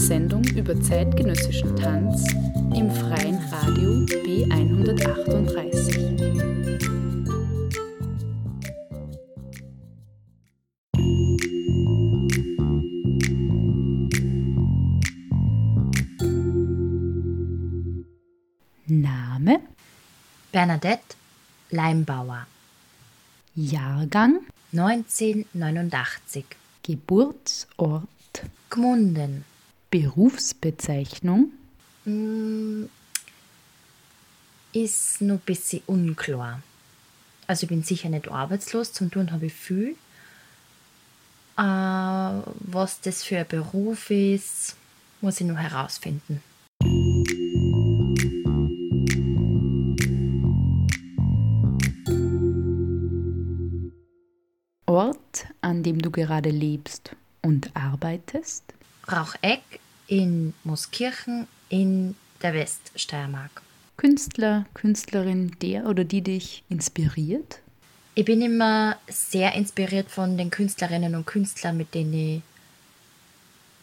Sendung über zeitgenössischen Tanz im freien Radio B138. Name Bernadette Leimbauer. Jahrgang 1989. Geburtsort Gmunden. Berufsbezeichnung Mm, Ist noch ein bisschen unklar. Also ich bin sicher nicht arbeitslos, zum tun habe ich viel. Äh, was das für ein Beruf ist, muss ich noch herausfinden. Ort, an dem du gerade lebst und arbeitest Raucheck in Mooskirchen in der Weststeiermark. Künstler, Künstlerin, der oder die dich inspiriert Ich bin immer sehr inspiriert von den Künstlerinnen und Künstlern, mit denen ich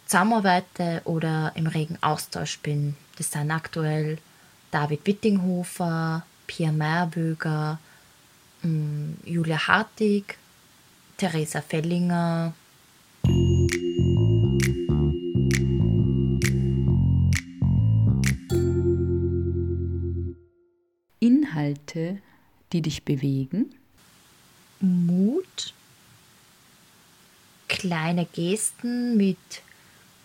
zusammenarbeite oder im regen Austausch bin. Das sind aktuell David Wittinghofer, Pia Meyerböger, mm, Julia Hartig, Theresa Fellinger. Inhalte, die dich bewegen? Mut, kleine Gesten mit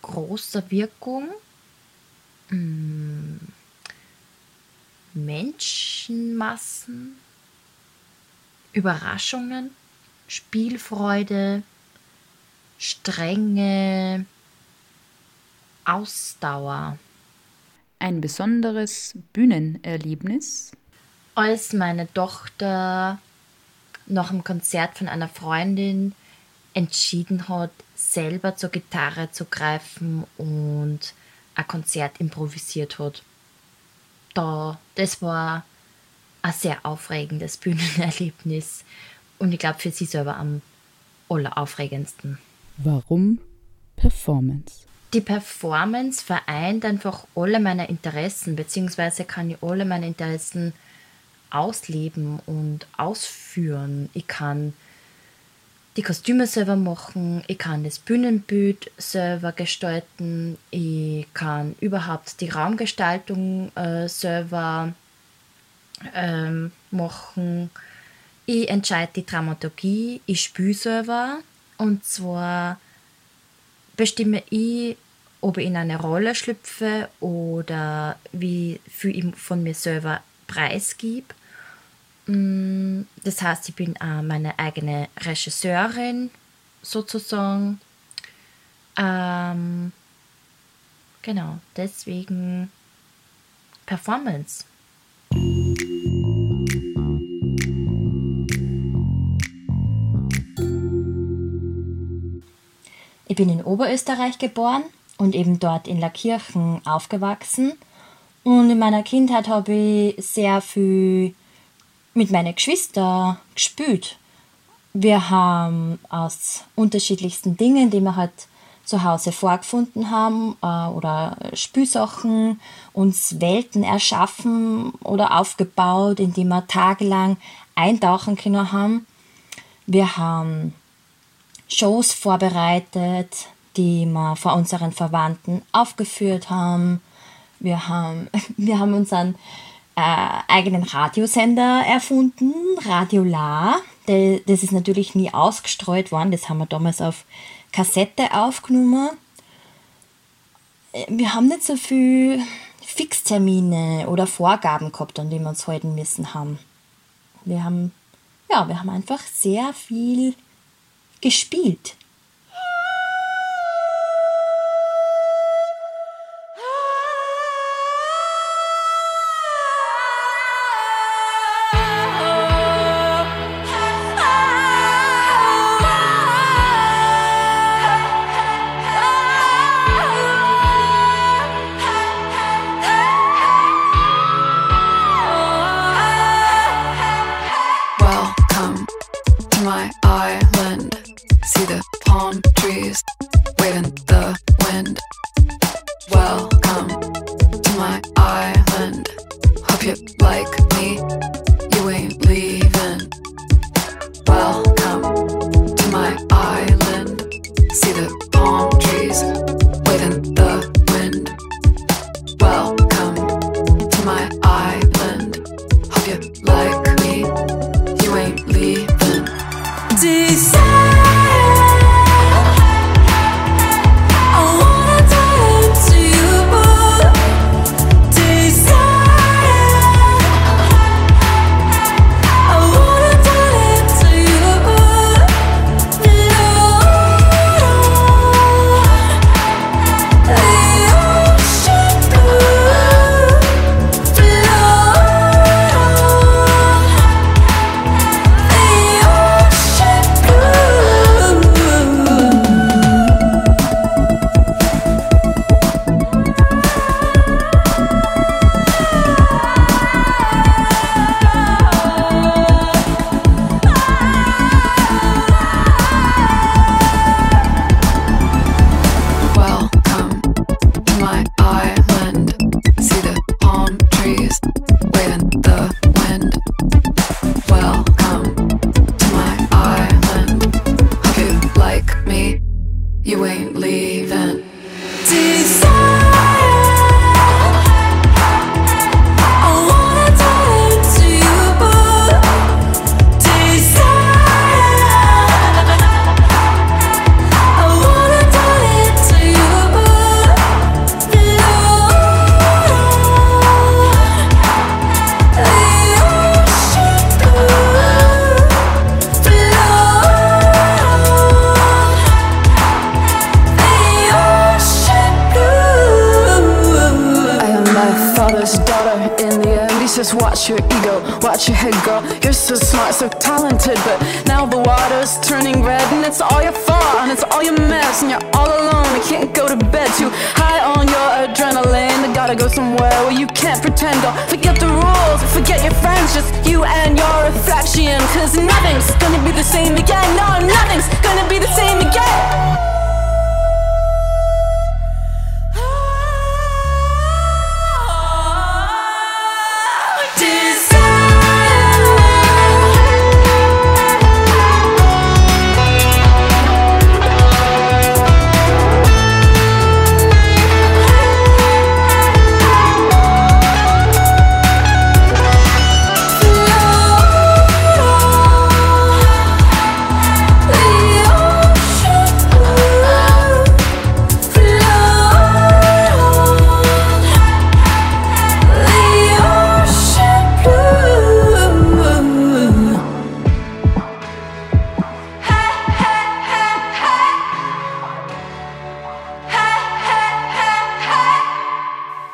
großer Wirkung, mm, Menschenmassen, Überraschungen, Spielfreude, Strenge, Ausdauer. ein besonderes Bühnenerlebnis als meine Tochter nach dem Konzert von einer Freundin entschieden hat, selber zur Gitarre zu greifen und ein Konzert improvisiert hat. Da, das war ein sehr aufregendes Bühnenerlebnis und ich glaube für sie selber am alleraufregendsten. Warum Performance? Die Performance vereint einfach alle meine Interessen, beziehungsweise kann ich alle meine Interessen ausleben und ausführen. Ich kann die Kostüme selber machen, ich kann das Bühnenbild selber gestalten, ich kann überhaupt die Raumgestaltung äh, selber ähm, machen. Ich entscheide die Dramaturgie, ich spiele selber und zwar bestimme ich, ob ich in eine Rolle schlüpfe oder wie viel ich von mir selber preisgib. Mm, Das heißt, ich bin auch meine eigene Regisseurin sozusagen. Ähm, genau, deswegen Performance. Ich bin in Oberösterreich geboren und eben dort in Lackirchen aufgewachsen. Und in meiner Kindheit habe ich sehr viel mit meinen Geschwistern gespielt. Wir haben aus unterschiedlichsten Dingen, die wir halt zu Hause vorgefunden haben, äh, oder Spielsachen, uns Welten erschaffen oder aufgebaut, in die wir tagelang eintauchen können haben. Wir haben Shows vorbereitet, die wir vor unseren Verwandten aufgeführt haben. Wir haben, wir haben unseren äh, eigenen Radiosender erfunden, Radio La. Das ist natürlich nie ausgestreut worden, das haben wir damals auf Kassette aufgenommen. Äh, Wir haben nicht so viel Fixtermine oder Vorgaben gehabt, an die wir uns halten müssen haben. Wir haben, ja, wir haben einfach sehr viel gespielt.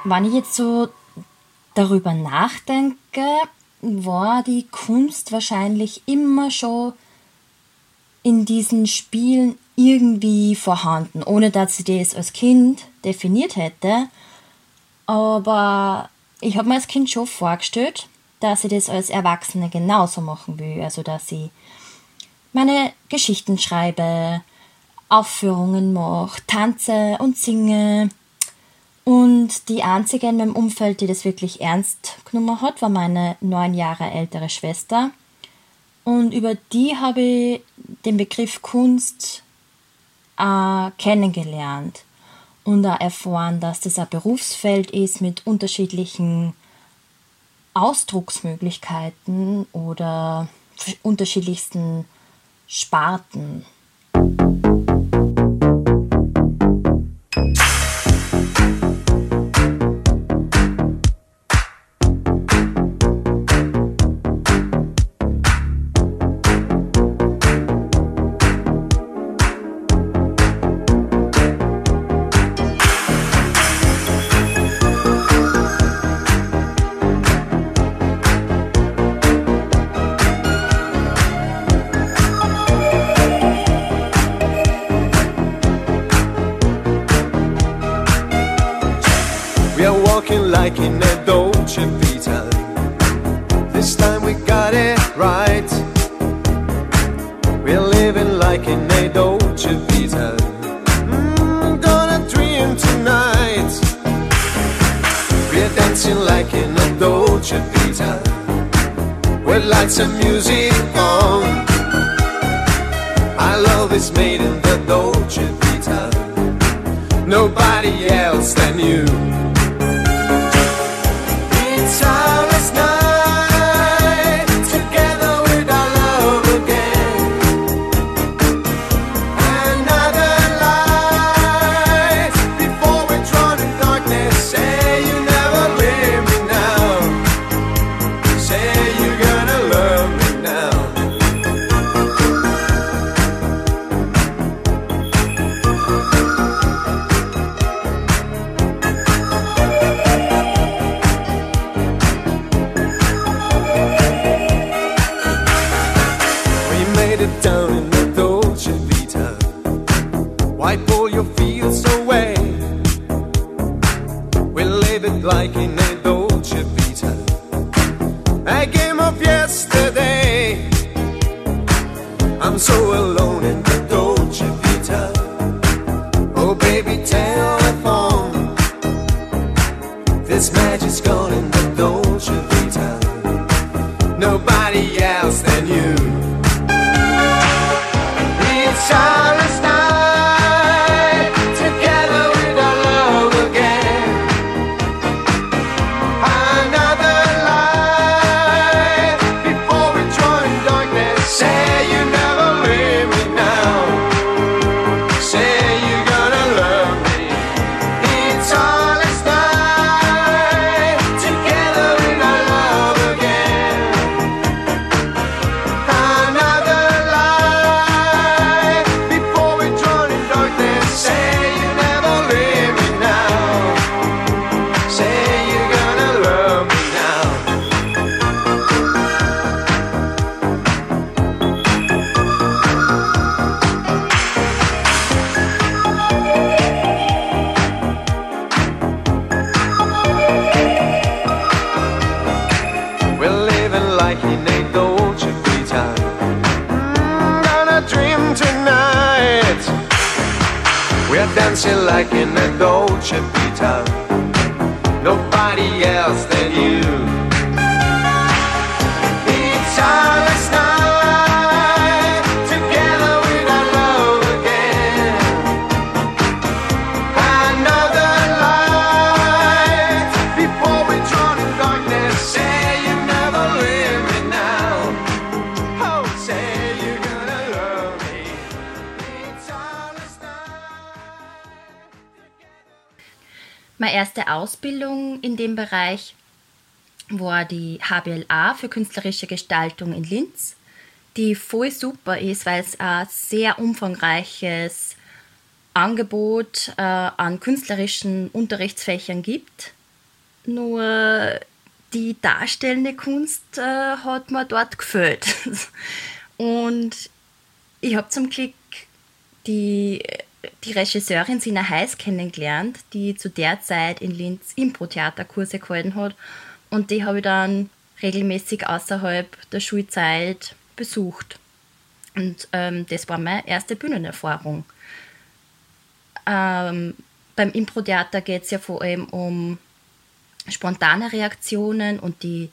Wenn ich jetzt so darüber nachdenke, war die Kunst wahrscheinlich immer schon in diesen Spielen irgendwie vorhanden, ohne dass ich das als Kind definiert hätte. Aber ich habe mir als Kind schon vorgestellt, dass ich das als Erwachsene genauso machen will. Also, dass ich meine Geschichten schreibe, Aufführungen mache, tanze und singe und die einzige in meinem Umfeld, die das wirklich ernst genommen hat, war meine neun Jahre ältere Schwester. Und über die habe ich den Begriff Kunst äh, kennengelernt und auch erfahren, dass das ein Berufsfeld ist mit unterschiedlichen Ausdrucksmöglichkeiten oder unterschiedlichsten Sparten. Else than you. We're dancing like in a Dolce Vita. Nobody else than you. Erste Ausbildung in dem Bereich war die HBLA für künstlerische Gestaltung in Linz, die voll super ist, weil es ein sehr umfangreiches Angebot äh, an künstlerischen Unterrichtsfächern gibt. Nur die darstellende Kunst äh, hat mir dort gefällt. Und ich habe zum Glück die, die Regisseurin Sina Heiß kennengelernt, die zu der Zeit in Linz Impro-Theaterkurse gehalten hat. Und die habe ich dann regelmäßig außerhalb der Schulzeit besucht. Und ähm, das war meine erste Bühnenerfahrung. Ähm, beim Impro-Theater geht es ja vor allem um spontane Reaktionen und die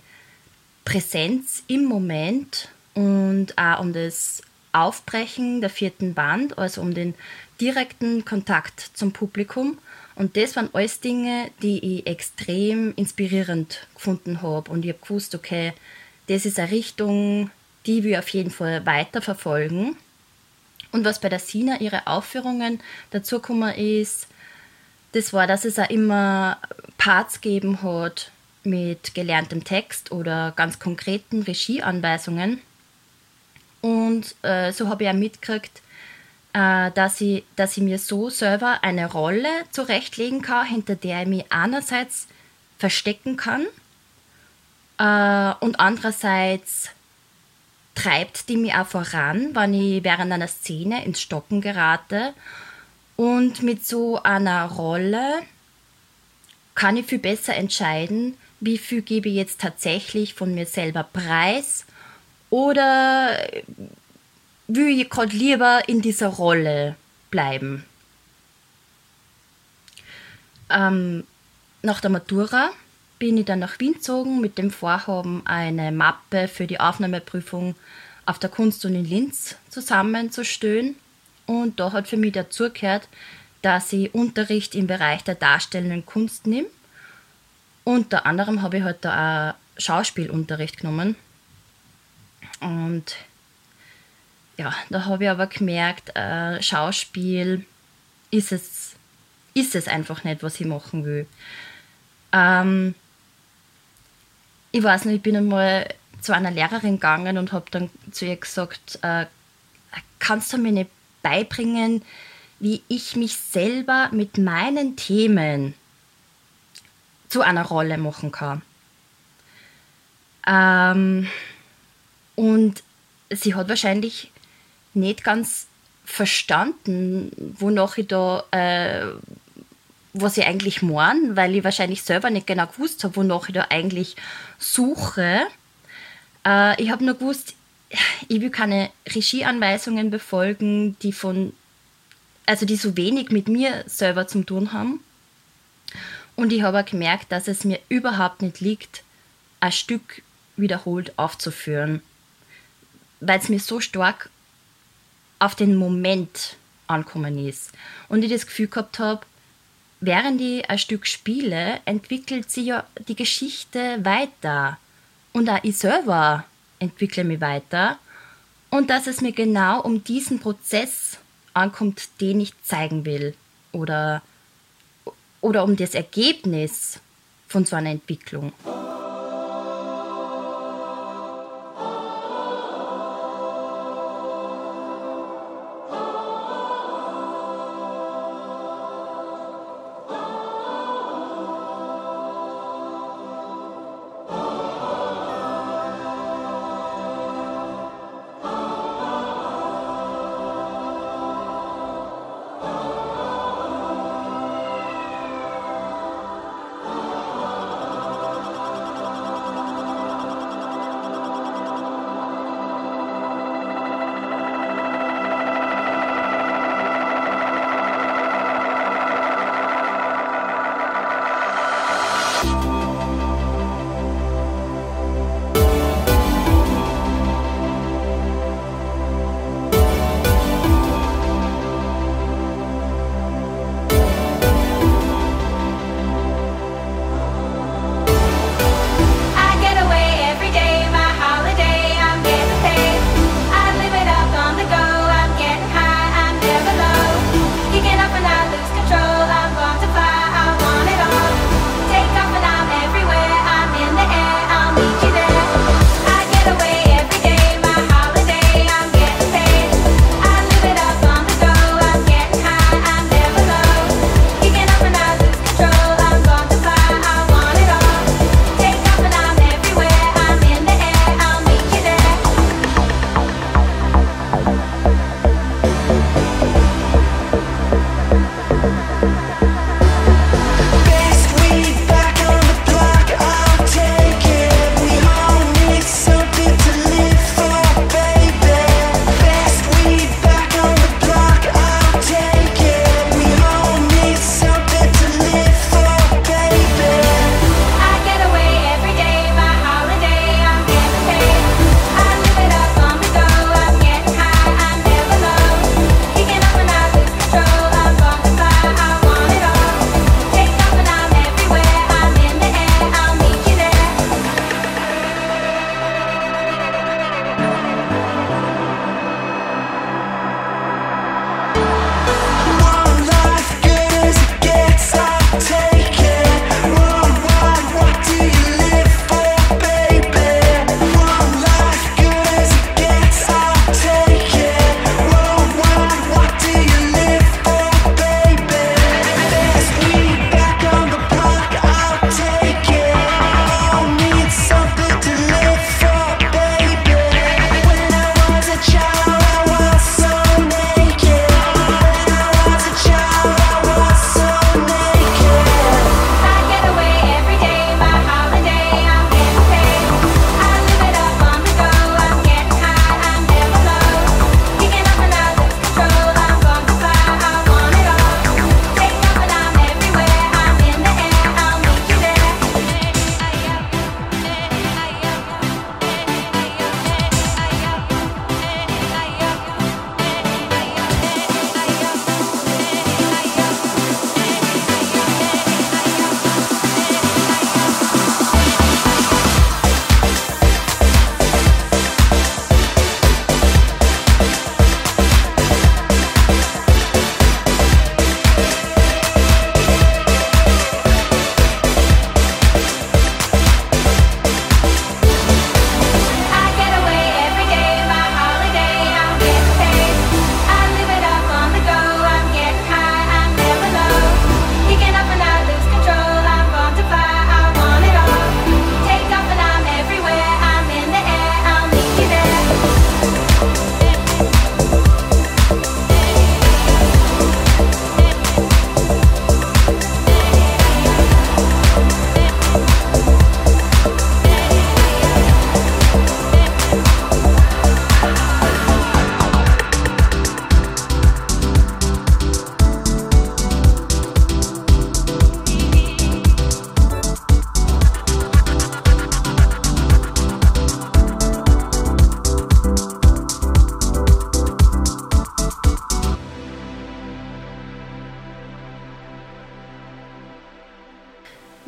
Präsenz im Moment und auch um das Aufbrechen der vierten Wand, also um den direkten Kontakt zum Publikum. Und das waren alles Dinge, die ich extrem inspirierend gefunden habe. Und ich habe gewusst, okay, das ist eine Richtung, die wir auf jeden Fall weiter verfolgen. Und was bei der Sina ihre Aufführungen dazu gekommen ist, das war, dass es auch immer Parts gegeben hat mit gelerntem Text oder ganz konkreten Regieanweisungen. Und äh, so habe ich auch mitgekriegt, äh, dass, ich, dass ich mir so selber eine Rolle zurechtlegen kann, hinter der ich mich einerseits verstecken kann äh, und andererseits treibt die mich auch voran, wenn ich während einer Szene ins Stocken gerate. Und mit so einer Rolle kann ich viel besser entscheiden, wie viel gebe ich jetzt tatsächlich von mir selber preis oder will ich gerade lieber in dieser Rolle bleiben. Ähm, nach der Matura bin ich dann nach Wien gezogen mit dem Vorhaben, eine Mappe für die Aufnahmeprüfung auf der Kunstuni in Linz zusammenzustellen. Und da hat für mich dazugehört, dass ich Unterricht im Bereich der darstellenden Kunst nehme. Unter anderem habe ich halt da auch Schauspielunterricht genommen. Und ja, da habe ich aber gemerkt, äh, Schauspiel ist es, ist es einfach nicht, was ich machen will. Ähm, ich weiß nicht, ich bin einmal zu einer Lehrerin gegangen und habe dann zu ihr gesagt, äh, kannst du mir nicht beibringen, wie ich mich selber mit meinen Themen zu einer Rolle machen kann. Ähm, und sie hat wahrscheinlich nicht ganz verstanden, wonach ich da, äh, was ich eigentlich meine, weil ich wahrscheinlich selber nicht genau gewusst habe, wonach ich da eigentlich suche. Äh, ich habe nur gewusst, ich will keine Regieanweisungen befolgen, die von, also die so wenig mit mir selber zu tun haben. Und ich habe gemerkt, dass es mir überhaupt nicht liegt, ein Stück wiederholt aufzuführen, weil es mir so stark auf den Moment ankommen ist. Und ich das Gefühl gehabt habe, während ich ein Stück spiele, entwickelt sich ja die Geschichte weiter. Und auch ich selber entwickle mich weiter. Und dass es mir genau um diesen Prozess ankommt, den ich zeigen will. Oder, oder um das Ergebnis von so einer Entwicklung.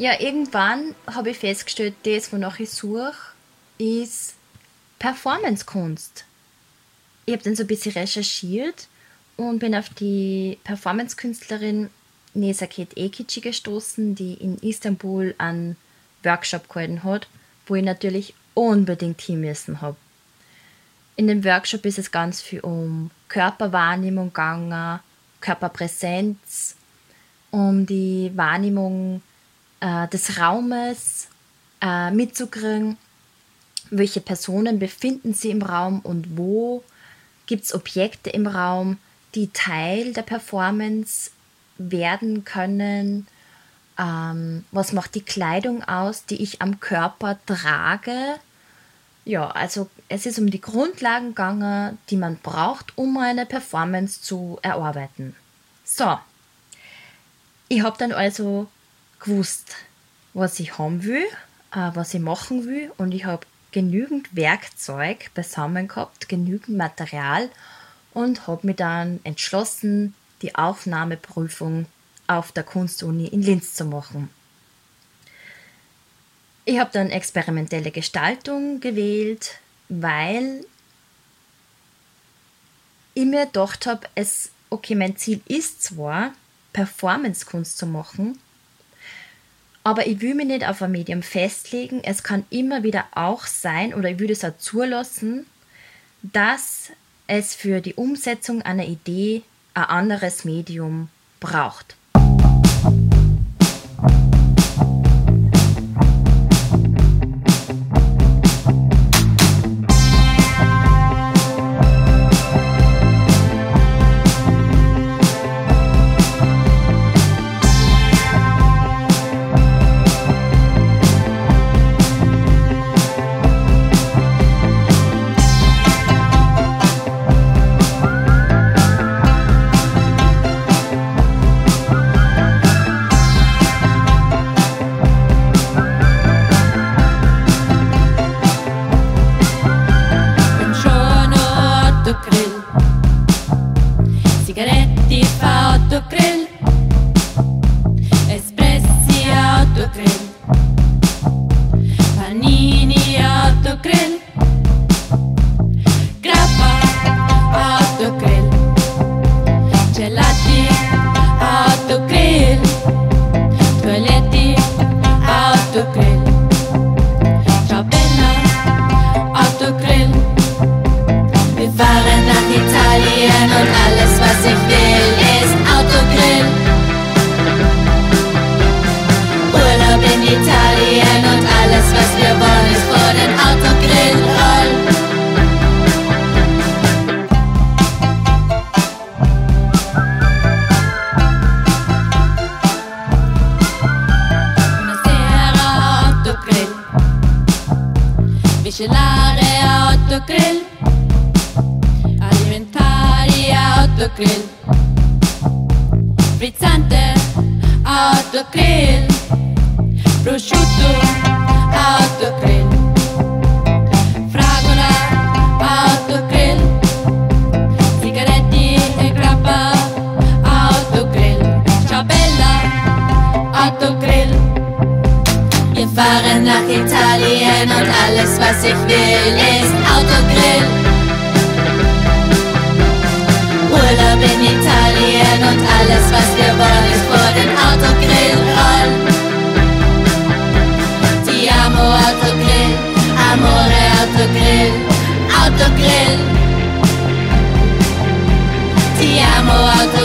Ja, irgendwann habe ich festgestellt, das, wonach ich suche, ist Performancekunst. Ich habe dann so ein bisschen recherchiert und bin auf die Performancekünstlerin Nesaket Ekici gestoßen, die in Istanbul einen Workshop gehalten hat, wo ich natürlich unbedingt hin müssen habe. In dem Workshop ist es ganz viel um Körperwahrnehmung gegangen, Körperpräsenz, um die Wahrnehmung äh, des Raumes äh, mitzukriegen, welche Personen befinden sich im Raum und wo, gibt es Objekte im Raum, die Teil der Performance werden können, ähm, was macht die Kleidung aus, die ich am Körper trage. Ja, also es ist um die Grundlagen gegangen, die man braucht, um eine Performance zu erarbeiten. So, ich habe dann also gewusst, was ich haben will, äh, was ich machen will und ich habe genügend Werkzeug beisammen gehabt, genügend Material und habe mich dann entschlossen, die Aufnahmeprüfung auf der Kunstuni in Linz zu machen. Ich habe dann experimentelle Gestaltung gewählt, weil ich mir gedacht habe, es, okay, mein Ziel ist zwar, Performancekunst zu machen, aber ich will mich nicht auf ein Medium festlegen. Es kann immer wieder auch sein, oder ich würde es auch zulassen, dass es für die Umsetzung einer Idee ein anderes Medium braucht.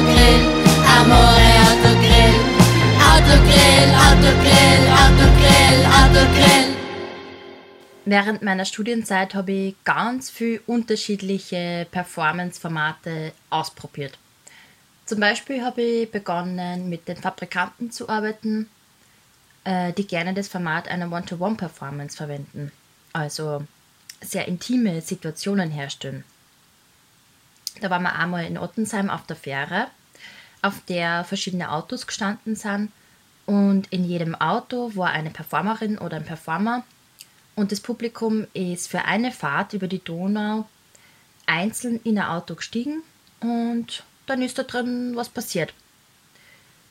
Autogrill, amore Autogrill, Autogrill, Autogrill, Autogrill, Autogrill. Während meiner Studienzeit habe ich ganz viel unterschiedliche Performance-Formate ausprobiert. Zum Beispiel habe ich begonnen, mit den Fabrikanten zu arbeiten, äh, die gerne das Format einer One-to-One-Performance verwenden. Also sehr intime Situationen herstellen. Da waren wir einmal in Ottensheim auf der Fähre, auf der verschiedene Autos gestanden sind. Und in jedem Auto war eine Performerin oder ein Performer. Und das Publikum ist für eine Fahrt über die Donau einzeln in ein Auto gestiegen und dann ist da drin was passiert.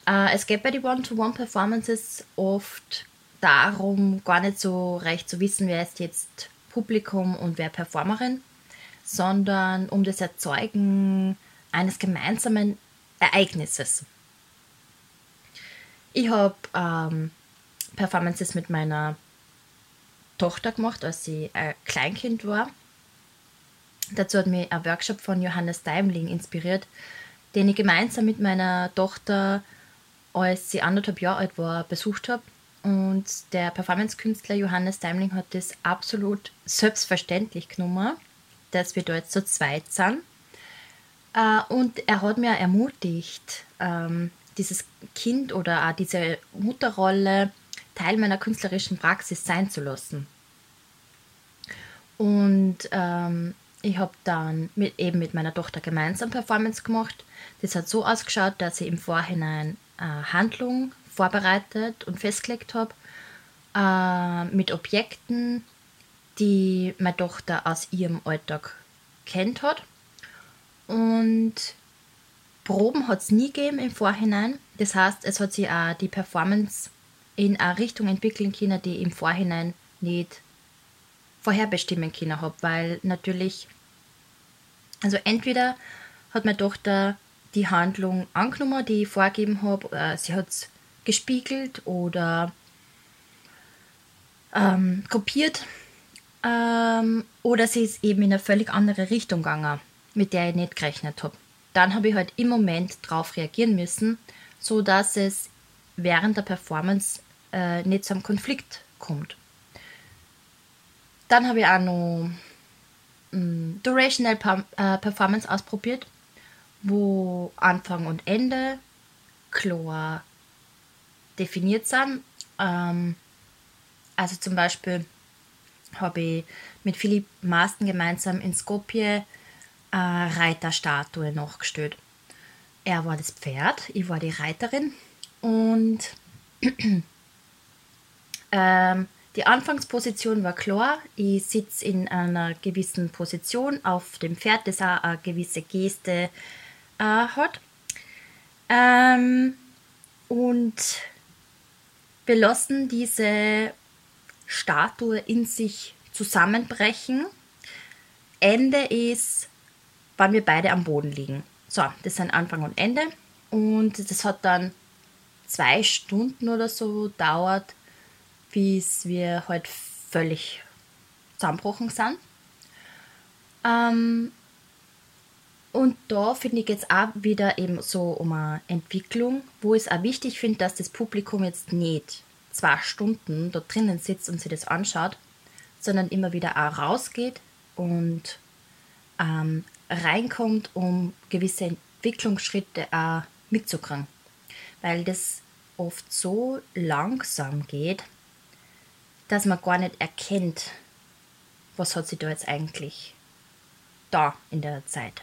Äh, es geht bei den One-to-One-Performances oft darum, gar nicht so recht zu wissen, wer ist jetzt Publikum und wer Performerin, sondern um das Erzeugen eines gemeinsamen Ereignisses. Ich habe ähm, Performances mit meiner Tochter gemacht, als sie ein Kleinkind war. Dazu hat mich ein Workshop von Johannes Daimling inspiriert, den ich gemeinsam mit meiner Tochter, als sie anderthalb Jahre alt war, besucht habe. Und der Performance-Künstler Johannes Daimling hat das absolut selbstverständlich genommen, dass wir jetzt zu zweit sind. Und er hat mir ermutigt, ähm, dieses Kind oder auch diese Mutterrolle Teil meiner künstlerischen Praxis sein zu lassen. Und ähm, ich habe dann mit, eben mit meiner Tochter gemeinsam Performance gemacht. Das hat so ausgeschaut, dass ich im Vorhinein äh, Handlung vorbereitet und festgelegt habe äh, mit Objekten, die meine Tochter aus ihrem Alltag kennt hat. Und Proben hat es nie gegeben im Vorhinein. Das heißt, es hat sich auch die Performance in eine Richtung entwickeln können, die ich im Vorhinein nicht vorherbestimmen können habe, weil natürlich, also entweder hat meine Tochter die Handlung angenommen, die ich vorgegeben habe, äh, sie hat es gespiegelt oder ähm, kopiert ähm, oder sie ist eben in eine völlig andere Richtung gegangen, mit der ich nicht gerechnet habe. Dann habe ich halt im Moment darauf reagieren müssen, so dass es während der Performance äh, nicht zu einem Konflikt kommt. Dann habe ich auch noch mh, Durational Pam- äh, Performance ausprobiert, wo Anfang und Ende klar definiert sind. Ähm, also zum Beispiel habe ich mit Philipp Maaßen gemeinsam in Skopje eine Reiterstatue nachgestellt. Er war das Pferd, ich war die Reiterin und ähm, die Anfangsposition war klar. Ich sitze in einer gewissen Position auf dem Pferd, das auch eine gewisse Geste äh, hat. Ähm, und wir lassen diese Statue in sich zusammenbrechen. Ende ist, wann wir beide am Boden liegen. So, das sind Anfang und Ende. Und das hat dann zwei Stunden oder so dauert, bis wir halt völlig zusammengebrochen sind. Ähm, und da finde ich jetzt auch wieder eben so um eine Entwicklung, wo ich es auch wichtig finde, dass das Publikum jetzt nicht zwei Stunden dort drinnen sitzt und sich das anschaut, sondern immer wieder auch rausgeht und ähm, reinkommt, um gewisse Entwicklungsschritte auch mitzukriegen. Weil das oft so langsam geht, dass man gar nicht erkennt, was hat sie da jetzt eigentlich da in der Zeit.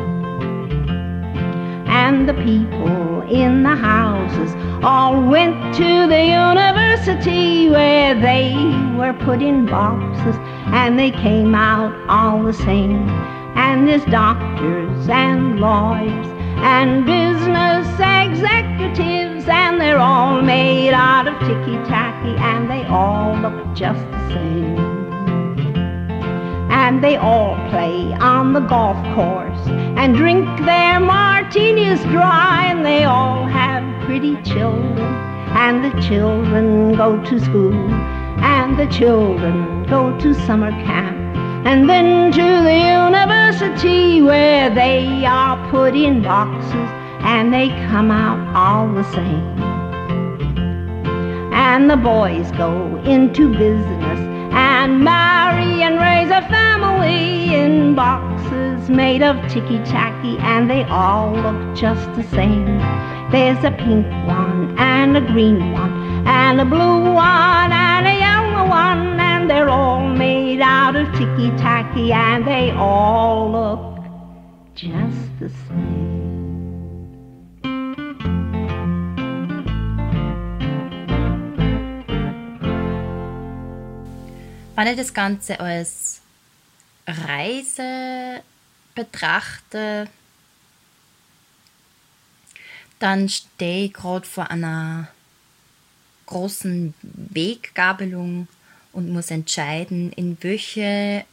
and the people in the houses all went to the university where they were put in boxes and they came out all the same. And there's doctors and lawyers and business executives and they're all made out of ticky tacky and they all look just the same and they all play on the golf course and drink their martinis dry and they all have pretty children. And the children go to school and the children go to summer camp and then to the university where they are put in boxes and they come out all the same. And the boys go into business and marry and raise a family in boxes made of ticky tacky, and they all look just the same. There's a pink one and a green one and a blue one and a yellow one, and they're all made out of ticky tacky, and they all look just the same. Wenn ich das Ganze als Reise betrachte, dann stehe ich gerade vor einer großen Weggabelung und muss entscheiden, in welche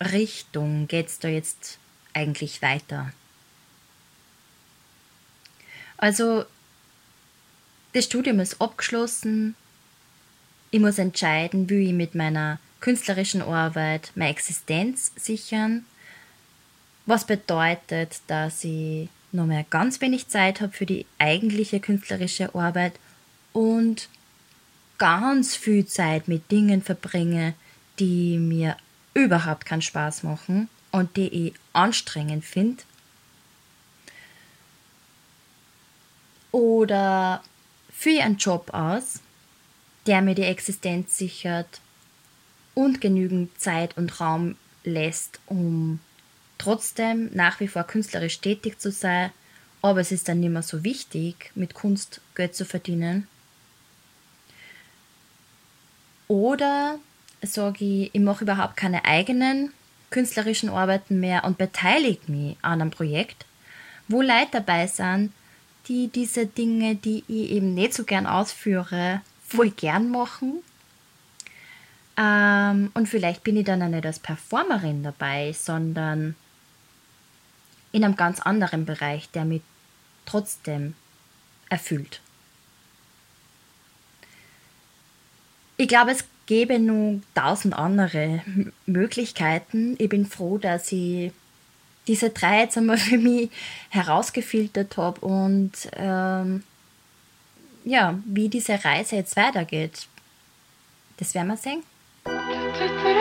Richtung geht es da jetzt eigentlich weiter. Also, das Studium ist abgeschlossen. Ich muss entscheiden, wie ich mit meiner künstlerischen Arbeit meine Existenz sichern. Was bedeutet, dass ich nur mehr ganz wenig Zeit habe für die eigentliche künstlerische Arbeit und ganz viel Zeit mit Dingen verbringe, die mir überhaupt keinen Spaß machen und die ich anstrengend finde. Oder führe ich einen Job aus, der mir die Existenz sichert und genügend Zeit und Raum lässt, um trotzdem nach wie vor künstlerisch tätig zu sein, aber es ist dann nicht mehr so wichtig, mit Kunst Geld zu verdienen. Oder sage ich, ich mache überhaupt keine eigenen künstlerischen Arbeiten mehr und beteilige mich an einem Projekt, wo Leute dabei sind, die diese Dinge, die ich eben nicht so gern ausführe, voll gern machen. Ähm, und vielleicht bin ich dann auch nicht als Performerin dabei, sondern in einem ganz anderen Bereich, der mich trotzdem erfüllt. Ich glaube, es gäbe nun tausend andere Möglichkeiten. Ich bin froh, dass ich diese drei jetzt einmal für mich herausgefiltert habe und ähm, ja, wie diese Reise jetzt weitergeht. Das werden wir sehen. Ta-ta-da.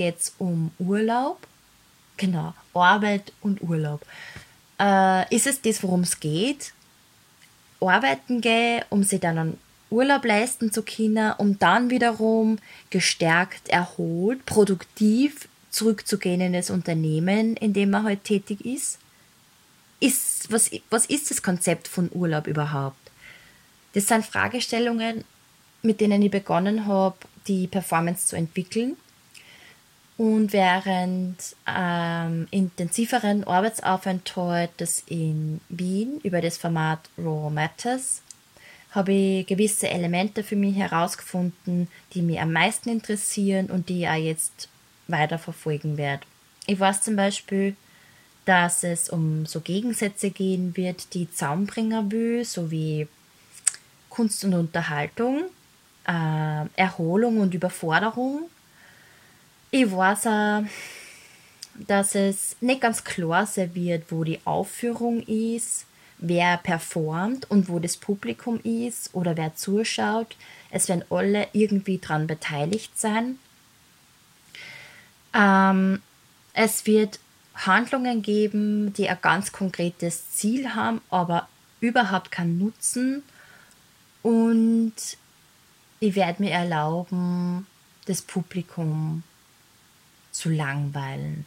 Geht es um Urlaub. Genau, Arbeit und Urlaub. Äh, ist es das, worum es geht? Arbeiten gehen, um sich dann einen Urlaub leisten zu können, um dann wiederum gestärkt, erholt, produktiv zurückzugehen in das Unternehmen, in dem man halt tätig ist? ist was, was ist das Konzept von Urlaub überhaupt? Das sind Fragestellungen, mit denen ich begonnen habe, die Performance zu entwickeln. Und während ähm, intensiveren Arbeitsaufenthaltes in Wien über das Format Raw Matters habe ich gewisse Elemente für mich herausgefunden, die mich am meisten interessieren und die ich auch jetzt weiter verfolgen werde. Ich weiß zum Beispiel, dass es um so Gegensätze gehen wird, die Zaumbringer will, sowie Kunst und Unterhaltung, äh, Erholung und Überforderung. Ich weiß auch, dass es nicht ganz klar sein wird, wo die Aufführung ist, wer performt und wo das Publikum ist oder wer zuschaut. Es werden alle irgendwie dran beteiligt sein. Ähm, es wird Handlungen geben, die ein ganz konkretes Ziel haben, aber überhaupt keinen Nutzen. Und ich werde mir erlauben, das Publikum zu langweilen.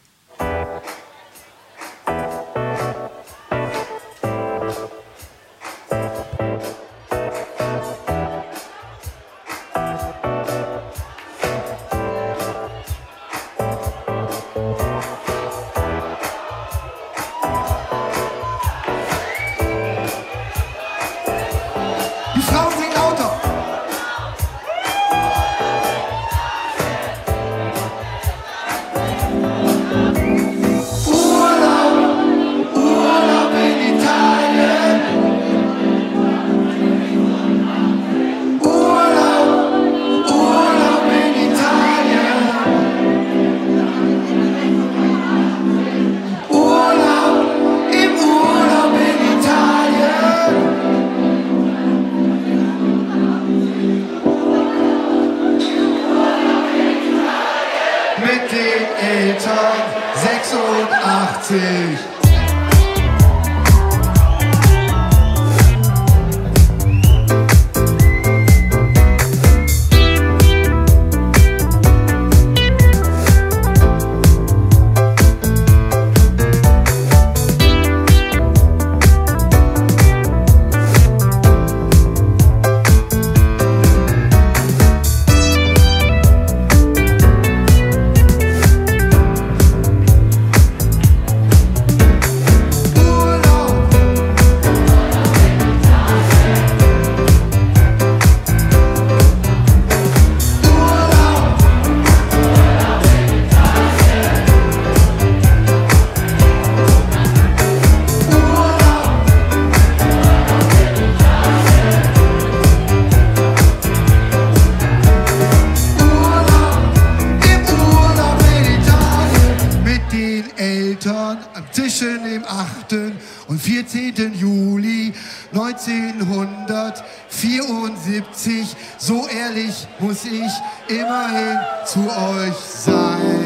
8. und 14. Juli 1974. So ehrlich muss ich immerhin zu euch sein.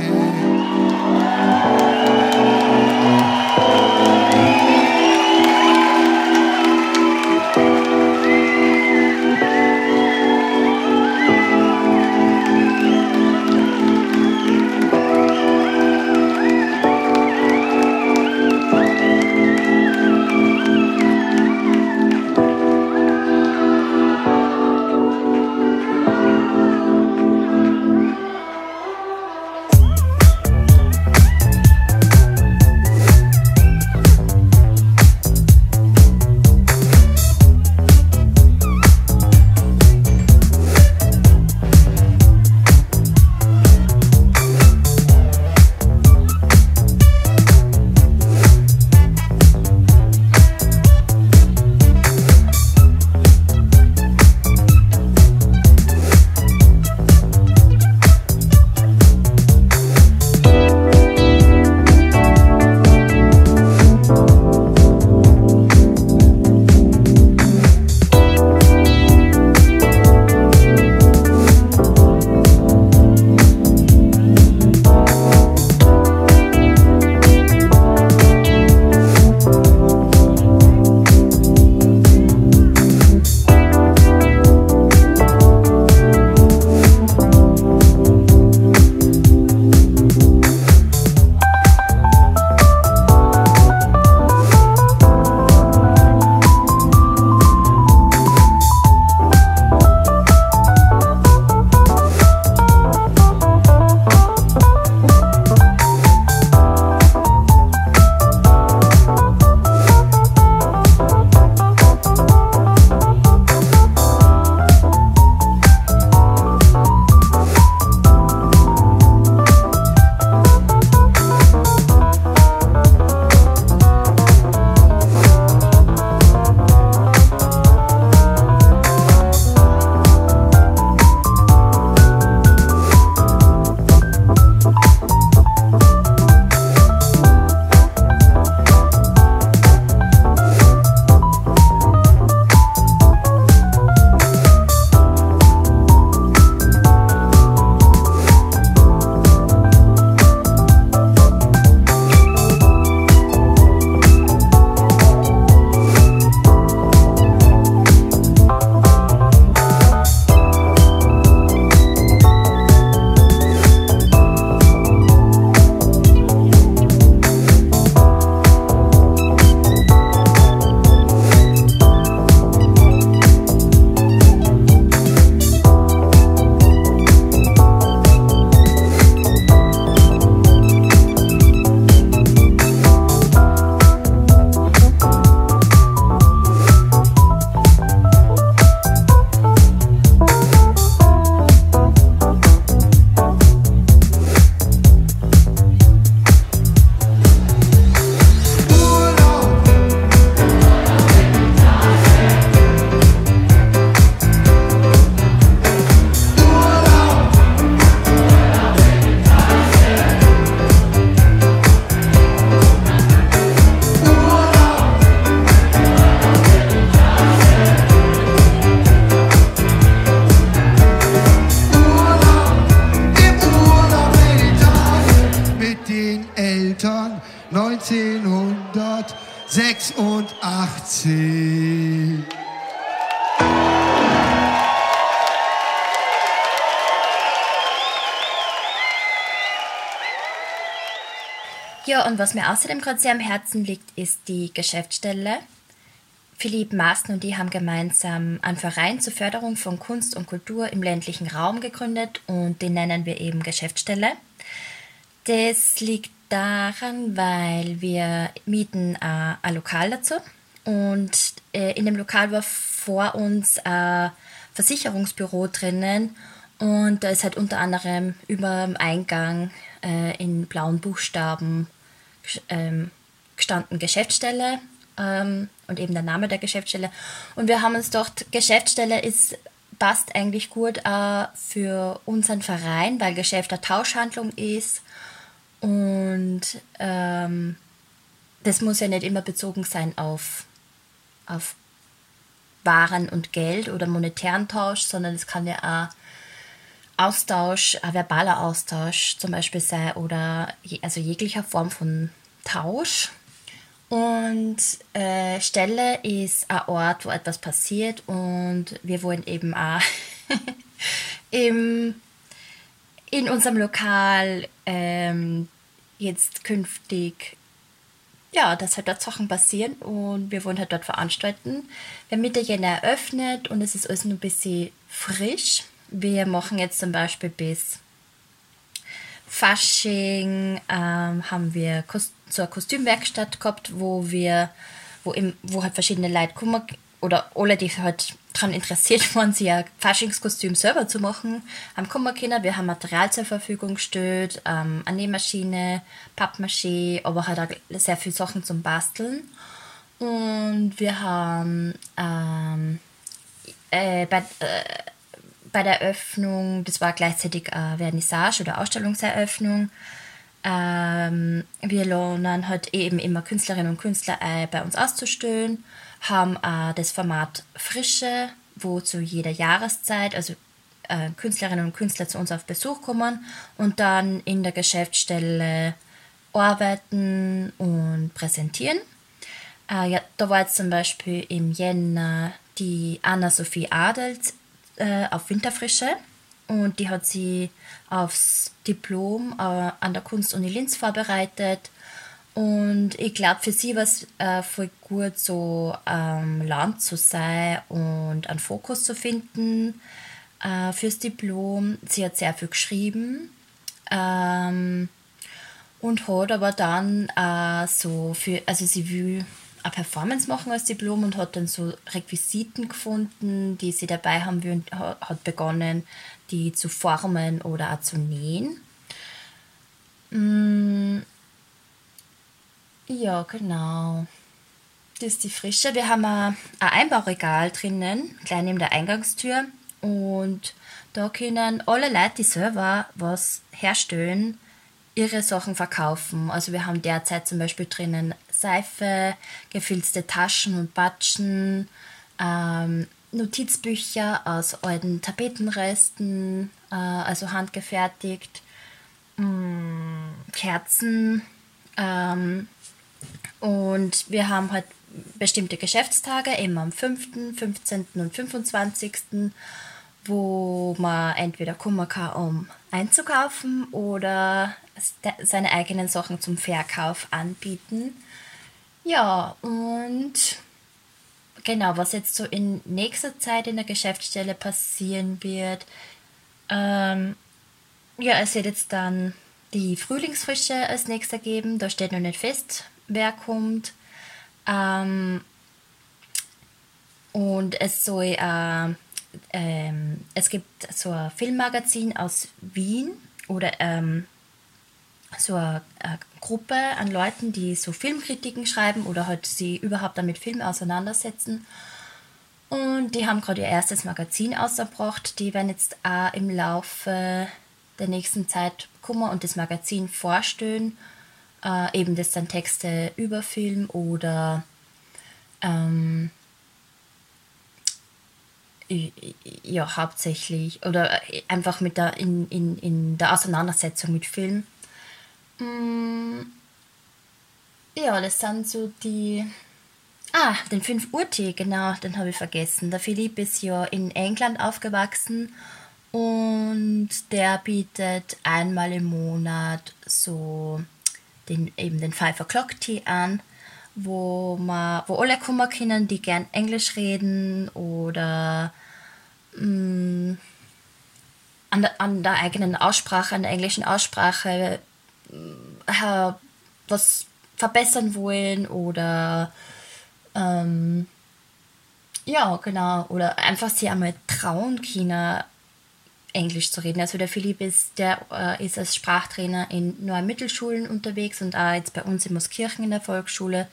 Ja, und was mir außerdem gerade sehr am Herzen liegt, ist die Geschäftsstelle. Philipp Maaßen und ich haben gemeinsam einen Verein zur Förderung von Kunst und Kultur im ländlichen Raum gegründet und den nennen wir eben Geschäftsstelle. Das liegt daran, weil wir mieten äh, ein Lokal dazu und äh, in dem Lokal war vor uns ein Versicherungsbüro drinnen und da ist halt unter anderem über dem Eingang äh, in blauen Buchstaben ähm, gestanden Geschäftsstelle ähm, und eben der Name der Geschäftsstelle. Und wir haben uns gedacht, Geschäftsstelle ist, passt eigentlich gut äh, für unseren Verein, weil Geschäft eine Tauschhandlung ist und ähm, das muss ja nicht immer bezogen sein auf, auf Waren und Geld oder monetären Tausch, sondern es kann ja auch Austausch, ein verbaler Austausch zum Beispiel sein oder je, also jeglicher Form von Tausch. Und äh, Stelle ist ein Ort, wo etwas passiert und wir wollen eben auch im, in unserem Lokal ähm, jetzt künftig ja, dass halt dort Sachen passieren und wir wollen halt dort veranstalten. Wir haben Mitte Jänner eröffnet und es ist alles noch ein bisschen frisch. Wir machen jetzt zum Beispiel bis Fasching ähm, haben wir Kos so eine Kostümwerkstatt gehabt, wo wir, wo, im, wo halt verschiedene Leute kommen oder alle, die halt daran interessiert waren, sich ein Faschingskostüm selber zu machen, haben kommen können. Wir haben Material zur Verfügung gestellt, ähm, eine Nähmaschine, Pappmaché, aber halt auch sehr viele Sachen zum Basteln. Und wir haben ähm, äh, bei, äh, bei der Eröffnung, das war gleichzeitig eine Vernissage oder Ausstellungseröffnung, ähm, wir lernen halt eben immer Künstlerinnen und Künstler ein, bei uns auszustellen, haben äh, das Format Frische, wo zu jeder Jahreszeit, also äh, Künstlerinnen und Künstler zu uns auf Besuch kommen und dann in der Geschäftsstelle arbeiten und präsentieren. Äh, ja, da war jetzt zum Beispiel im Jänner die Anna-Sophie Adelt äh, auf Winterfrische und die hat sie aufs Diplom äh, an der Kunstuni Linz vorbereitet. Und ich glaube, für sie war es äh, voll gut, so am Land zu sein und einen Fokus zu finden äh, fürs Diplom. Sie hat sehr viel geschrieben ähm, und hat aber dann äh, so für, also sie will eine Performance machen als Diplom und hat dann so Requisiten gefunden, die sie dabei haben und ha- hat begonnen, die zu formen oder auch zu nähen. Mm, ja, genau. Das ist die Frische. Wir haben ein ein Einbauregal drinnen, klein neben der Eingangstür. Und da können alle Leute, die selber was herstellen, ihre Sachen verkaufen. Also wir haben derzeit zum Beispiel drinnen Seife, gefilzte Taschen und Batschen, ähm, Notizbücher aus alten Tapetenresten, äh, also handgefertigt, mm, Kerzen. Ähm, und wir haben halt bestimmte Geschäftstage, immer am 5., 15. und 25., wo man entweder kommen kann, um einzukaufen oder seine eigenen Sachen zum Verkauf anbieten. Ja, und genau, was jetzt so in nächster Zeit in der Geschäftsstelle passieren wird, ähm, ja, es wird jetzt dann die Frühlingsfrische als nächster geben. Da steht noch nicht fest, wer kommt. Ähm, und es soll, äh, ähm, es gibt so ein Filmmagazin aus Wien oder ähm, so eine, eine Gruppe an Leuten, die so Filmkritiken schreiben oder halt sie überhaupt damit Film auseinandersetzen. Und die haben gerade ihr erstes Magazin ausgebracht. Die werden jetzt auch im Laufe der nächsten Zeit kommen und das Magazin vorstellen. Äh, eben das dann Texte über Film oder ähm, ja, hauptsächlich oder einfach mit der, in, in, in der Auseinandersetzung mit Film. Mm, Ja, das sind so die. Ah, den 5 Uhr Tee, genau, den habe ich vergessen. Der Philipp ist ja in England aufgewachsen und der bietet einmal im Monat so den, eben den 5 O'Clock Tee an, wo, man, wo alle kommen können, die gern Englisch reden oder mm, an, der, an der eigenen Aussprache, an der englischen Aussprache äh, was verbessern wollen oder ähm, ja, genau, oder einfach sie einmal trauen können, Englisch zu reden. Also der Philipp ist, der äh, ist als Sprachtrainer in neuen Mittelschulen unterwegs und auch jetzt bei uns in Moskirchen in der Volksschule.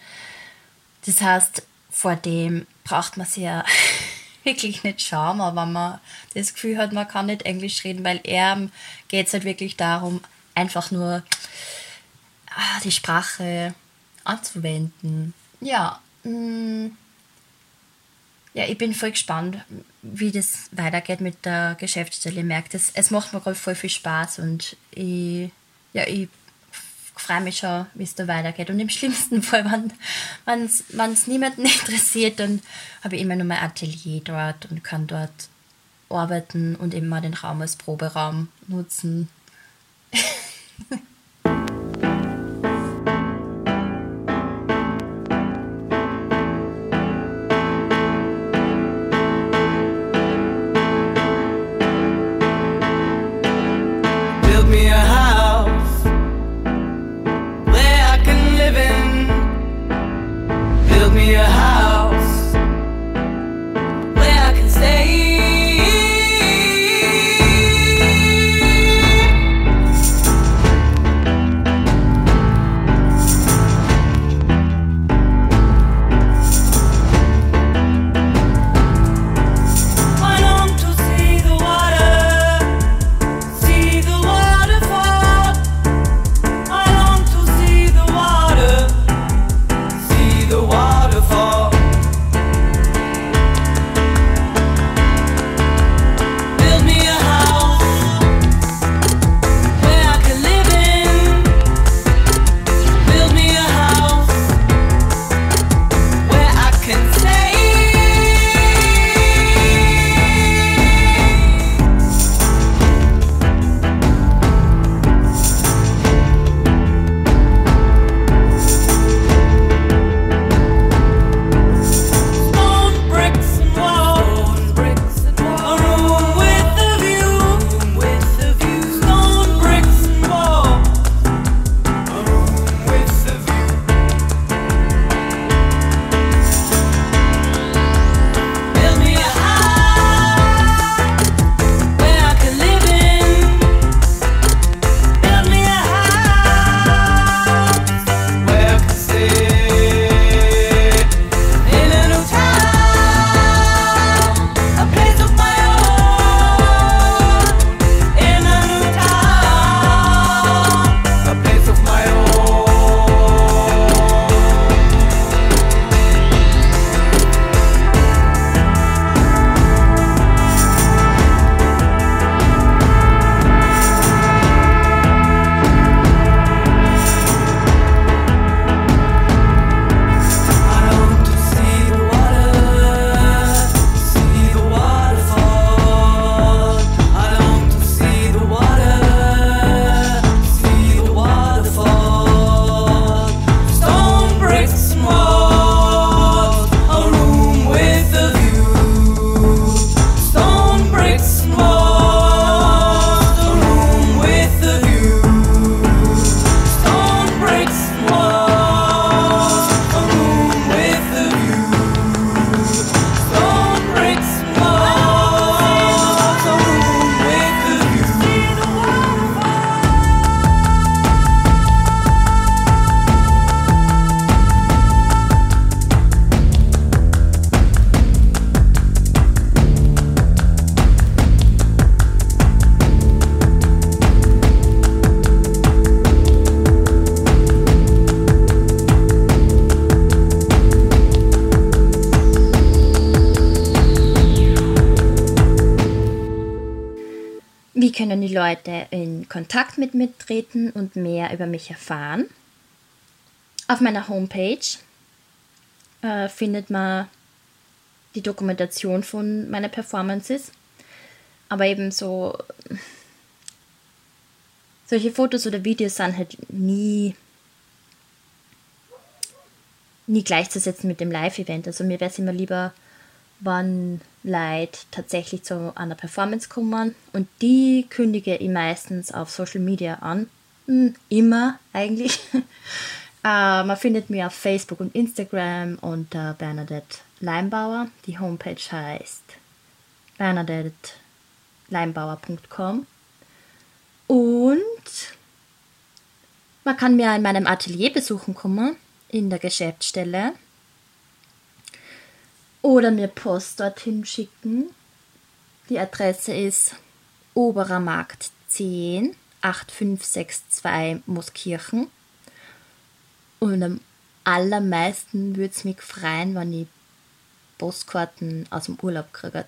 Das heißt, vor dem braucht man sich ja wirklich nicht schauen, wenn man das Gefühl hat, man kann nicht Englisch reden, weil er geht es halt wirklich darum, einfach nur ah, die Sprache anzuwenden. Ja, mm, ja, ich bin voll gespannt, wie das weitergeht mit der Geschäftsstelle. Ich merke, das, es macht mir gerade voll viel Spaß und ich, ja, ich freue mich schon, wie es da weitergeht. Und im schlimmsten Fall, wenn es niemanden interessiert, dann habe ich immer nur mein Atelier dort und kann dort arbeiten und immer den Raum als Proberaum nutzen. Leute in Kontakt mit mir treten und mehr über mich erfahren? Auf meiner Homepage äh, findet man die Dokumentation von meinen Performances. Aber eben so solche Fotos oder Videos sind halt nie nie gleichzusetzen mit dem Live-Event. Also mir wäre es immer lieber, wenn Leute tatsächlich zu einer Performance kommen und die kündige ich meistens auf Social Media an. Hm, immer eigentlich. äh, man findet mich auf Facebook und Instagram unter Bernadette Leimbauer. Die Homepage heißt bernadetteleimbauer.com. Und man kann mir in meinem Atelier besuchen kommen, in der Geschäftsstelle. Oder mir Post dorthin schicken. Die Adresse ist Oberer Markt 10, 8562 Mooskirchen. Und am allermeisten würde es mich freuen, wenn ich Postkarten aus dem Urlaub kriege.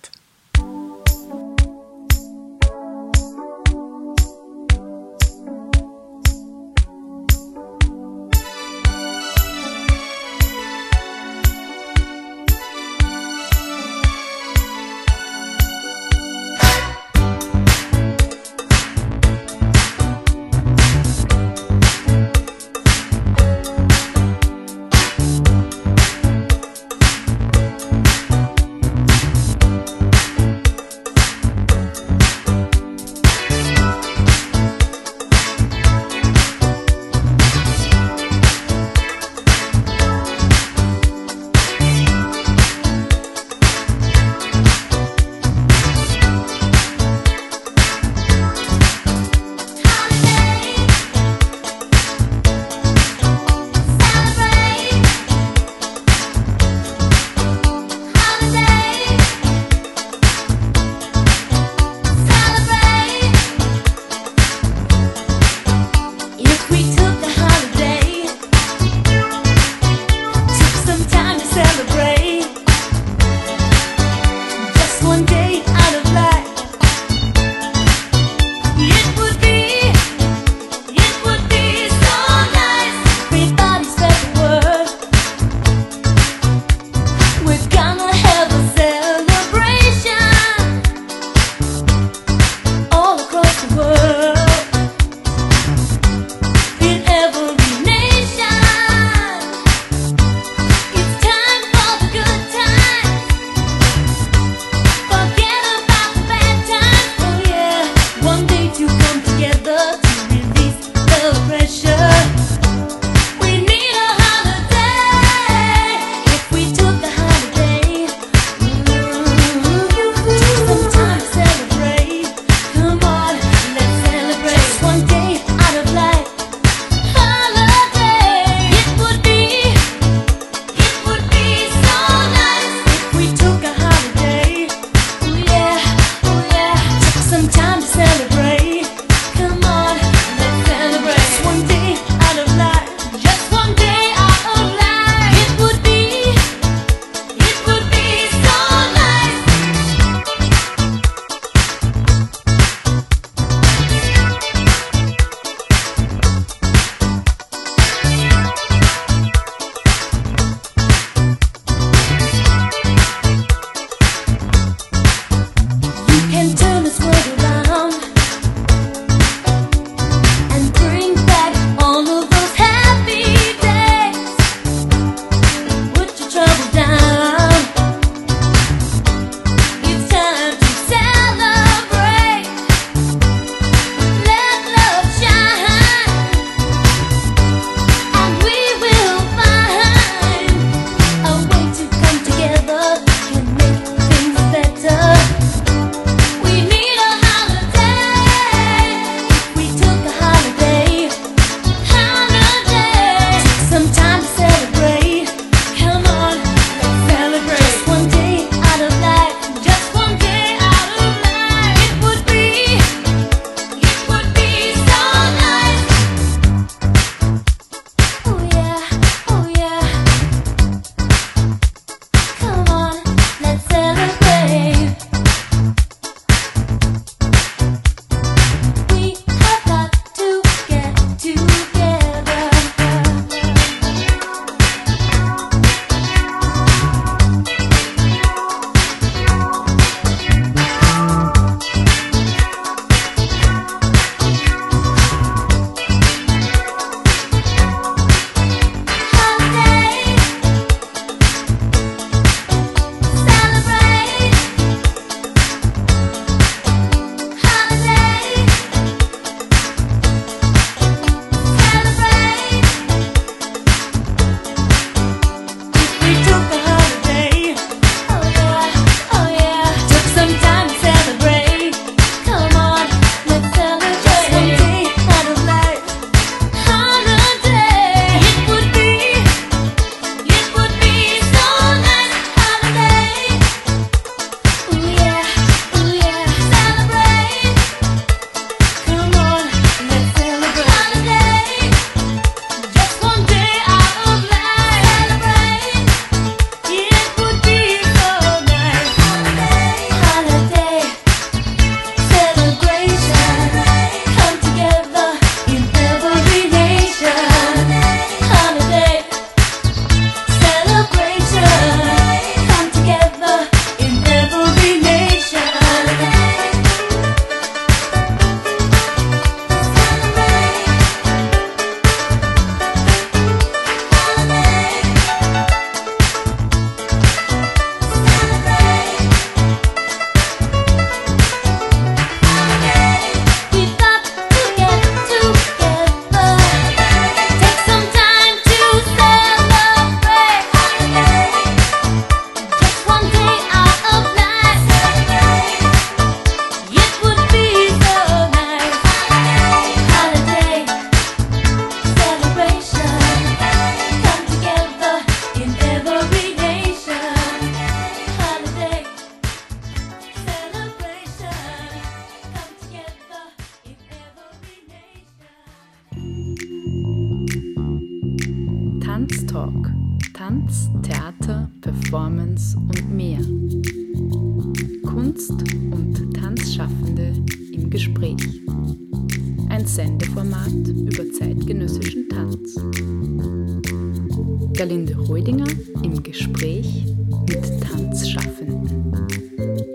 Galinde Reudinger im Gespräch mit Tanzschaffenden.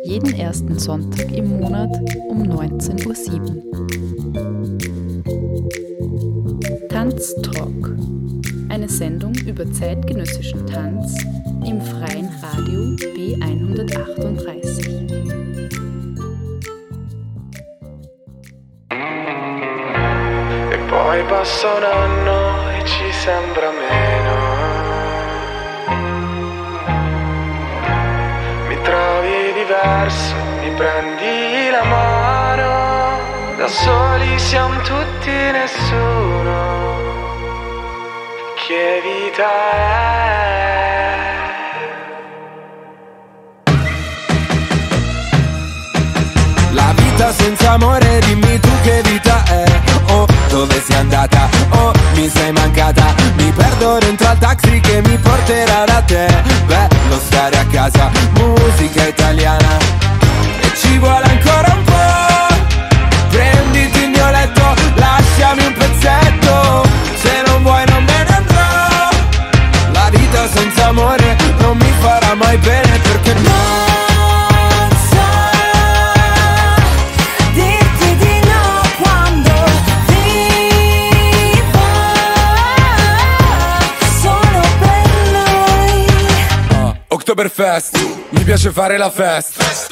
Jeden ersten Sonntag im Monat um 19.07 Uhr. Tanztalk. Eine Sendung über zeitgenössischen Tanz im freien Radio B138. E poi passa un anno e ci sembra meno. Prendi la mano. Da soli siamo tutti nessuno. Che vita è? La vita senza amore, dimmi tu che vita è Oh, dove sei andata? Oh, mi sei mancata Mi perdo dentro al taxi che mi porterà da te Bello stare a casa, musica italiana ci vuole ancora un po' Prenditi il mio letto, lasciami un pezzetto Se non vuoi non me ne andrò La vita senza amore non mi farà mai bene perché no noi. Oktoberfest, mi piace fare la festa.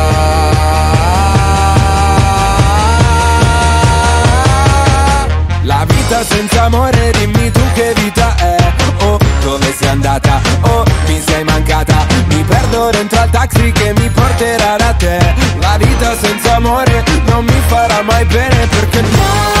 Amore, dimmi tu che vita è. Oh, dove sei andata? Oh, mi sei mancata. Mi perdo dentro al taxi che mi porterà da te. La vita senza amore non mi farà mai bene perché non